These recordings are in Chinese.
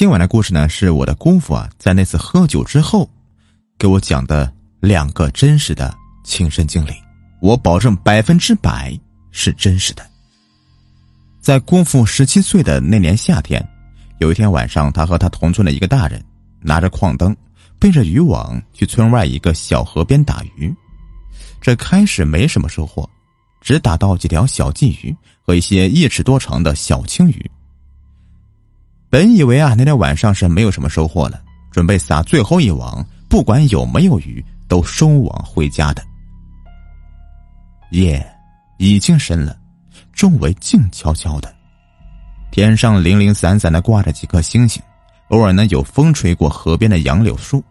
今晚的故事呢，是我的姑父啊，在那次喝酒之后，给我讲的两个真实的亲身经历，我保证百分之百是真实的。在姑父十七岁的那年夏天，有一天晚上，他和他同村的一个大人拿着矿灯，背着渔网去村外一个小河边打鱼。这开始没什么收获，只打到几条小鲫鱼和一些一尺多长的小青鱼。本以为啊，那天晚上是没有什么收获了，准备撒最后一网，不管有没有鱼，都收网回家的。夜已经深了，周围静悄悄的，天上零零散散的挂着几颗星星，偶尔呢有风吹过河边的杨柳树，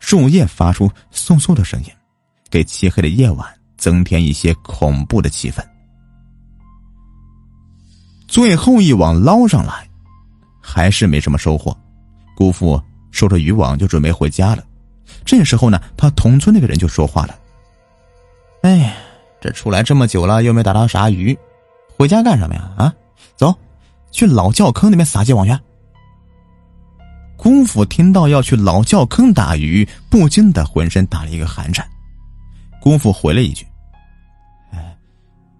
树叶发出簌簌的声音，给漆黑的夜晚增添一些恐怖的气氛。最后一网捞上来。还是没什么收获，姑父收着渔网就准备回家了。这时候呢，他同村那个人就说话了：“哎，这出来这么久了，又没打到啥鱼，回家干什么呀？啊，走，去老窖坑那边撒些网去。”姑父听到要去老窖坑打鱼，不禁的浑身打了一个寒颤。姑父回了一句：“哎，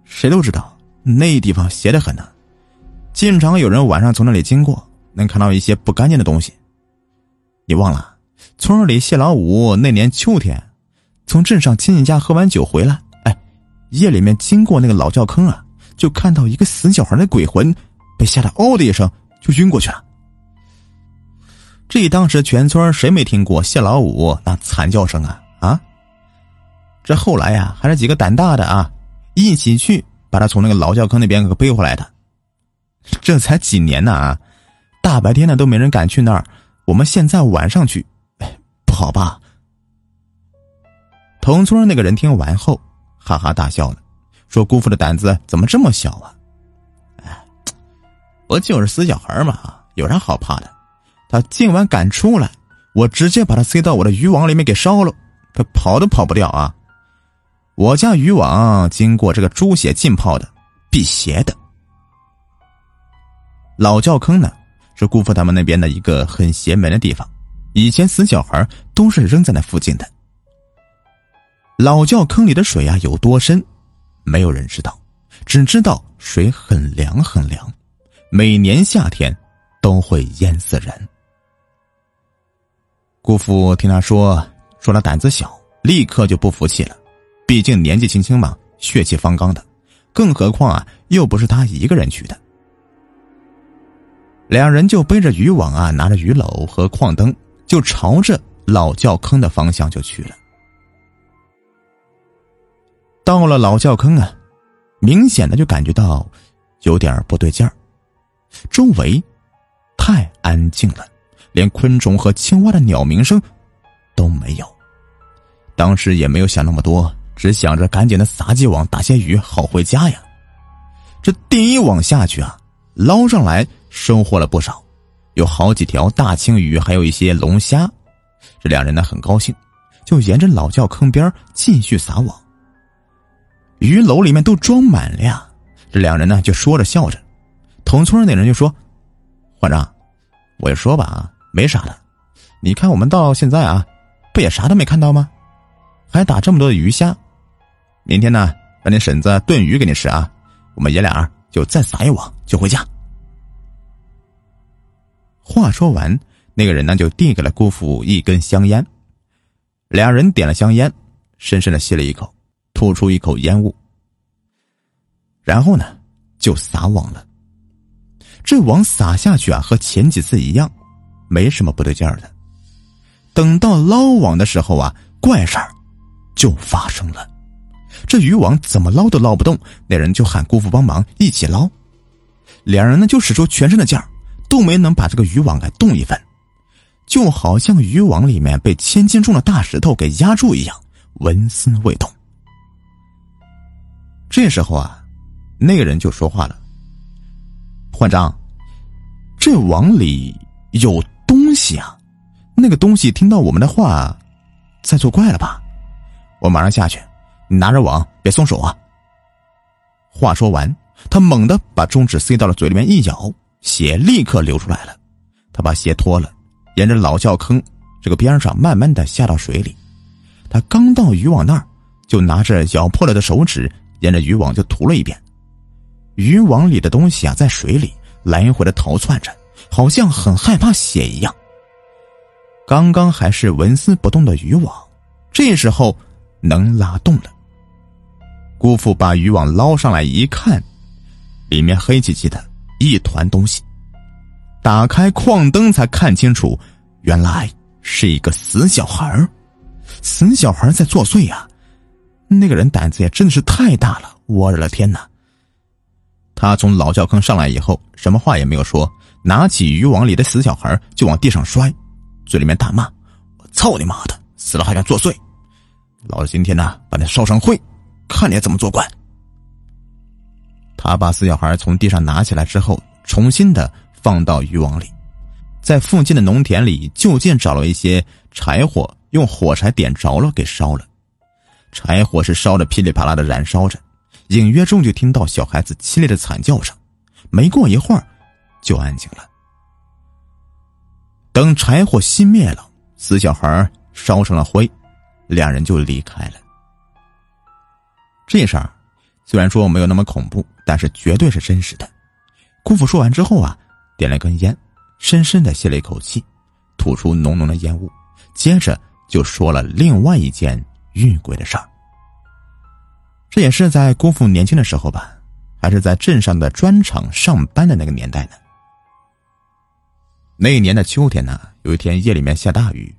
谁都知道那地方邪得很呢，经常有人晚上从那里经过。”能看到一些不干净的东西。你忘了，村里谢老五那年秋天，从镇上亲戚家喝完酒回来，哎，夜里面经过那个老窖坑啊，就看到一个死小孩的鬼魂，被吓得嗷的一声就晕过去了。这当时全村谁没听过谢老五那惨叫声啊啊！这后来呀，还是几个胆大的啊，一起去把他从那个老窖坑那边给背回来的。这才几年呢啊！大白天的都没人敢去那儿，我们现在晚上去，不好吧？同村那个人听完后，哈哈大笑了，说：“姑父的胆子怎么这么小啊？”哎，不就是死小孩嘛，有啥好怕的？他今晚敢出来，我直接把他塞到我的渔网里面给烧了，他跑都跑不掉啊！我家渔网经过这个猪血浸泡的，辟邪的。老窖坑呢？是姑父他们那边的一个很邪门的地方，以前死小孩都是扔在那附近的。老窖坑里的水啊有多深，没有人知道，只知道水很凉很凉，每年夏天都会淹死人。姑父听他说，说他胆子小，立刻就不服气了，毕竟年纪轻轻嘛，血气方刚的，更何况啊，又不是他一个人去的。两人就背着渔网啊，拿着鱼篓和矿灯，就朝着老窖坑的方向就去了。到了老窖坑啊，明显的就感觉到有点不对劲儿，周围太安静了，连昆虫和青蛙的鸟鸣声都没有。当时也没有想那么多，只想着赶紧的撒几网打些鱼，好回家呀。这第一网下去啊，捞上来。收获了不少，有好几条大青鱼，还有一些龙虾。这两人呢很高兴，就沿着老窖坑边继续撒网。鱼篓里面都装满了呀。这两人呢就说着笑着。同村那人就说：“馆长，我就说吧啊，没啥的。你看我们到现在啊，不也啥都没看到吗？还打这么多的鱼虾。明天呢，让你婶子炖鱼给你吃啊。我们爷俩就再撒一网就回家。”话说完，那个人呢就递给了姑父一根香烟，两人点了香烟，深深的吸了一口，吐出一口烟雾，然后呢就撒网了。这网撒下去啊，和前几次一样，没什么不对劲儿的。等到捞网的时候啊，怪事儿就发生了，这渔网怎么捞都捞不动，那人就喊姑父帮忙一起捞，两人呢就使出全身的劲儿。都没能把这个渔网给动一分，就好像渔网里面被千斤重的大石头给压住一样，纹丝未动。这时候啊，那个人就说话了：“焕章，这网里有东西啊！那个东西听到我们的话，在作怪了吧？我马上下去，你拿着网，别松手啊！”话说完，他猛地把中指塞到了嘴里面一咬。血立刻流出来了，他把鞋脱了，沿着老窖坑这个边上慢慢的下到水里。他刚到渔网那儿，就拿着咬破了的手指，沿着渔网就涂了一遍。渔网里的东西啊，在水里来回的逃窜着，好像很害怕血一样。刚刚还是纹丝不动的渔网，这时候能拉动了。姑父把渔网捞上来一看，里面黑漆漆的一团东西。打开矿灯才看清楚，原来是一个死小孩死小孩在作祟呀！那个人胆子也真的是太大了，我的天哪！他从老窖坑上来以后，什么话也没有说，拿起渔网里的死小孩就往地上摔，嘴里面大骂：“我操你妈的，死了还敢作祟！老子今天呢，把你烧成灰！”看你怎么做官。他把死小孩从地上拿起来之后，重新的放到渔网里，在附近的农田里就近找了一些柴火，用火柴点着了，给烧了。柴火是烧的噼里啪啦的燃烧着，隐约中就听到小孩子凄厉的惨叫声。没过一会儿，就安静了。等柴火熄灭了，死小孩烧成了灰，两人就离开了。这事儿虽然说没有那么恐怖，但是绝对是真实的。姑父说完之后啊，点了根烟，深深的吸了一口气，吐出浓浓的烟雾，接着就说了另外一件遇鬼的事儿。这也是在姑父年轻的时候吧，还是在镇上的砖厂上班的那个年代呢。那一年的秋天呢，有一天夜里面下大雨，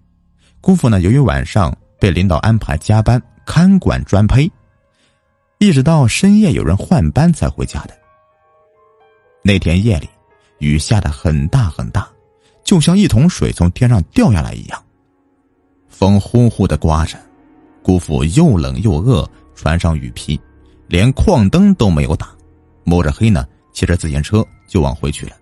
姑父呢由于晚上被领导安排加班看管砖坯。一直到深夜有人换班才回家的。那天夜里，雨下的很大很大，就像一桶水从天上掉下来一样。风呼呼的刮着，姑父又冷又饿，穿上雨披，连矿灯都没有打，摸着黑呢，骑着自行车就往回去了。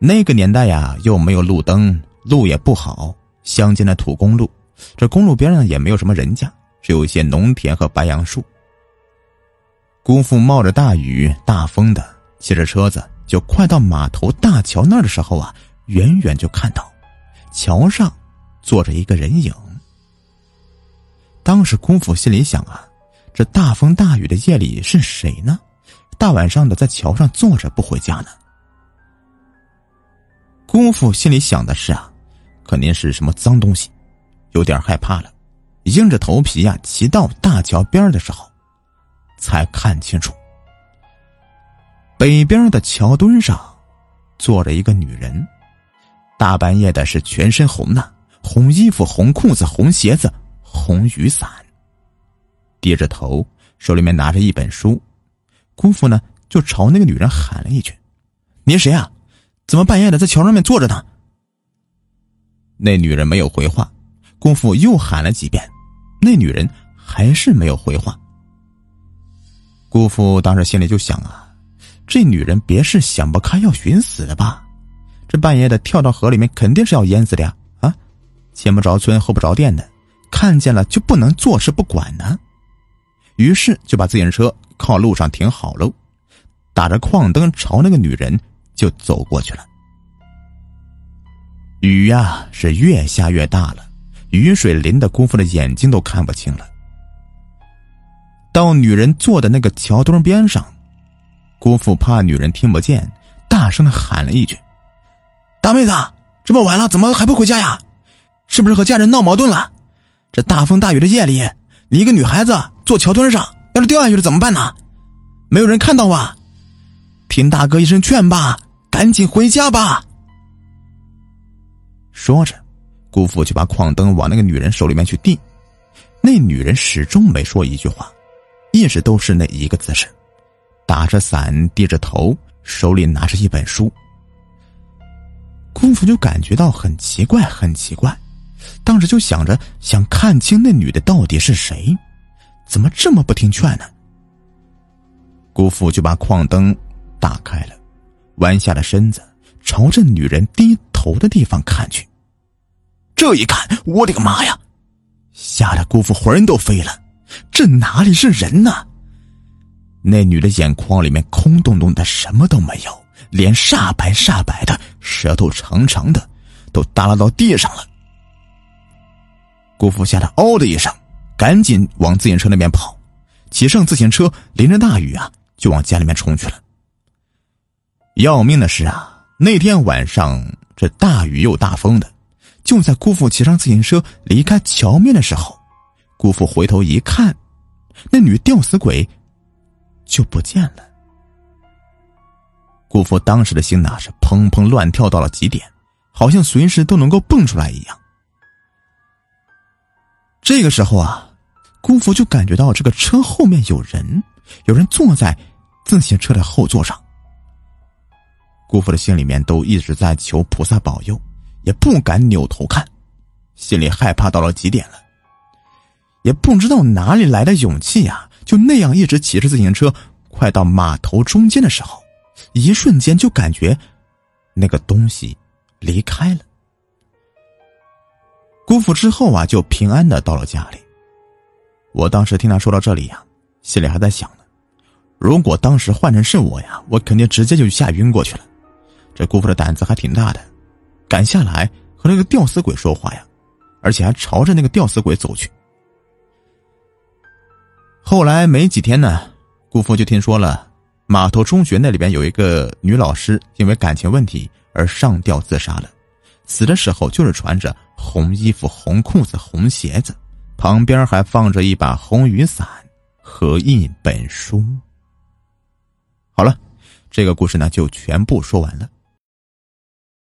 那个年代呀，又没有路灯，路也不好，乡间的土公路，这公路边上也没有什么人家。只有一些农田和白杨树。姑父冒着大雨大风的骑着车子，就快到码头大桥那儿的时候啊，远远就看到桥上坐着一个人影。当时姑父心里想啊，这大风大雨的夜里是谁呢？大晚上的在桥上坐着不回家呢？姑父心里想的是啊，肯定是什么脏东西，有点害怕了。硬着头皮呀，骑到大桥边的时候，才看清楚，北边的桥墩上坐着一个女人，大半夜的是全身红的，红衣服、红裤子、红鞋子、红雨伞，低着头，手里面拿着一本书。姑父呢，就朝那个女人喊了一句：“你是谁啊？怎么半夜的在桥上面坐着呢？”那女人没有回话，姑父又喊了几遍。那女人还是没有回话。姑父当时心里就想啊，这女人别是想不开要寻死的吧？这半夜的跳到河里面，肯定是要淹死的呀！啊，前不着村后不着店的，看见了就不能坐视不管呢。于是就把自行车靠路上停好喽，打着矿灯朝那个女人就走过去了。雨呀，是越下越大了。雨水淋的姑父的眼睛都看不清了。到女人坐的那个桥墩边上，姑父怕女人听不见，大声的喊了一句：“大妹子，这么晚了，怎么还不回家呀？是不是和家人闹矛盾了？这大风大雨的夜里，你一个女孩子坐桥墩上，要是掉下去了怎么办呢？没有人看到啊？听大哥一声劝吧，赶紧回家吧。”说着。姑父就把矿灯往那个女人手里面去递，那女人始终没说一句话，一直都是那一个姿势，打着伞，低着头，手里拿着一本书。姑父就感觉到很奇怪，很奇怪，当时就想着想看清那女的到底是谁，怎么这么不听劝呢？姑父就把矿灯打开了，弯下了身子，朝着女人低头的地方看去。这一看，我的个妈呀！吓得姑父魂都飞了。这哪里是人呢？那女的眼眶里面空洞洞的，什么都没有，脸煞白煞白的，舌头长长的，都耷拉到地上了。姑父吓得嗷的一声，赶紧往自行车那边跑，骑上自行车，淋着大雨啊，就往家里面冲去了。要命的是啊，那天晚上这大雨又大风的，就在姑父骑上自行车离开桥面的时候，姑父回头一看，那女吊死鬼就不见了。姑父当时的心呐是砰砰乱跳到了极点，好像随时都能够蹦出来一样。这个时候啊，姑父就感觉到这个车后面有人，有人坐在自行车的后座上。姑父的心里面都一直在求菩萨保佑，也不敢扭头看，心里害怕到了极点了。也不知道哪里来的勇气呀，就那样一直骑着自行车，快到码头中间的时候，一瞬间就感觉那个东西离开了。姑父之后啊，就平安的到了家里。我当时听他说到这里呀，心里还在想呢：如果当时换成是我呀，我肯定直接就吓晕过去了。这姑父的胆子还挺大的，敢下来和那个吊死鬼说话呀，而且还朝着那个吊死鬼走去。后来没几天呢，姑父就听说了码头中学那里边有一个女老师因为感情问题而上吊自杀了。死的时候就是穿着红衣服、红裤子、红鞋子，旁边还放着一把红雨伞和一本书。好了，这个故事呢就全部说完了。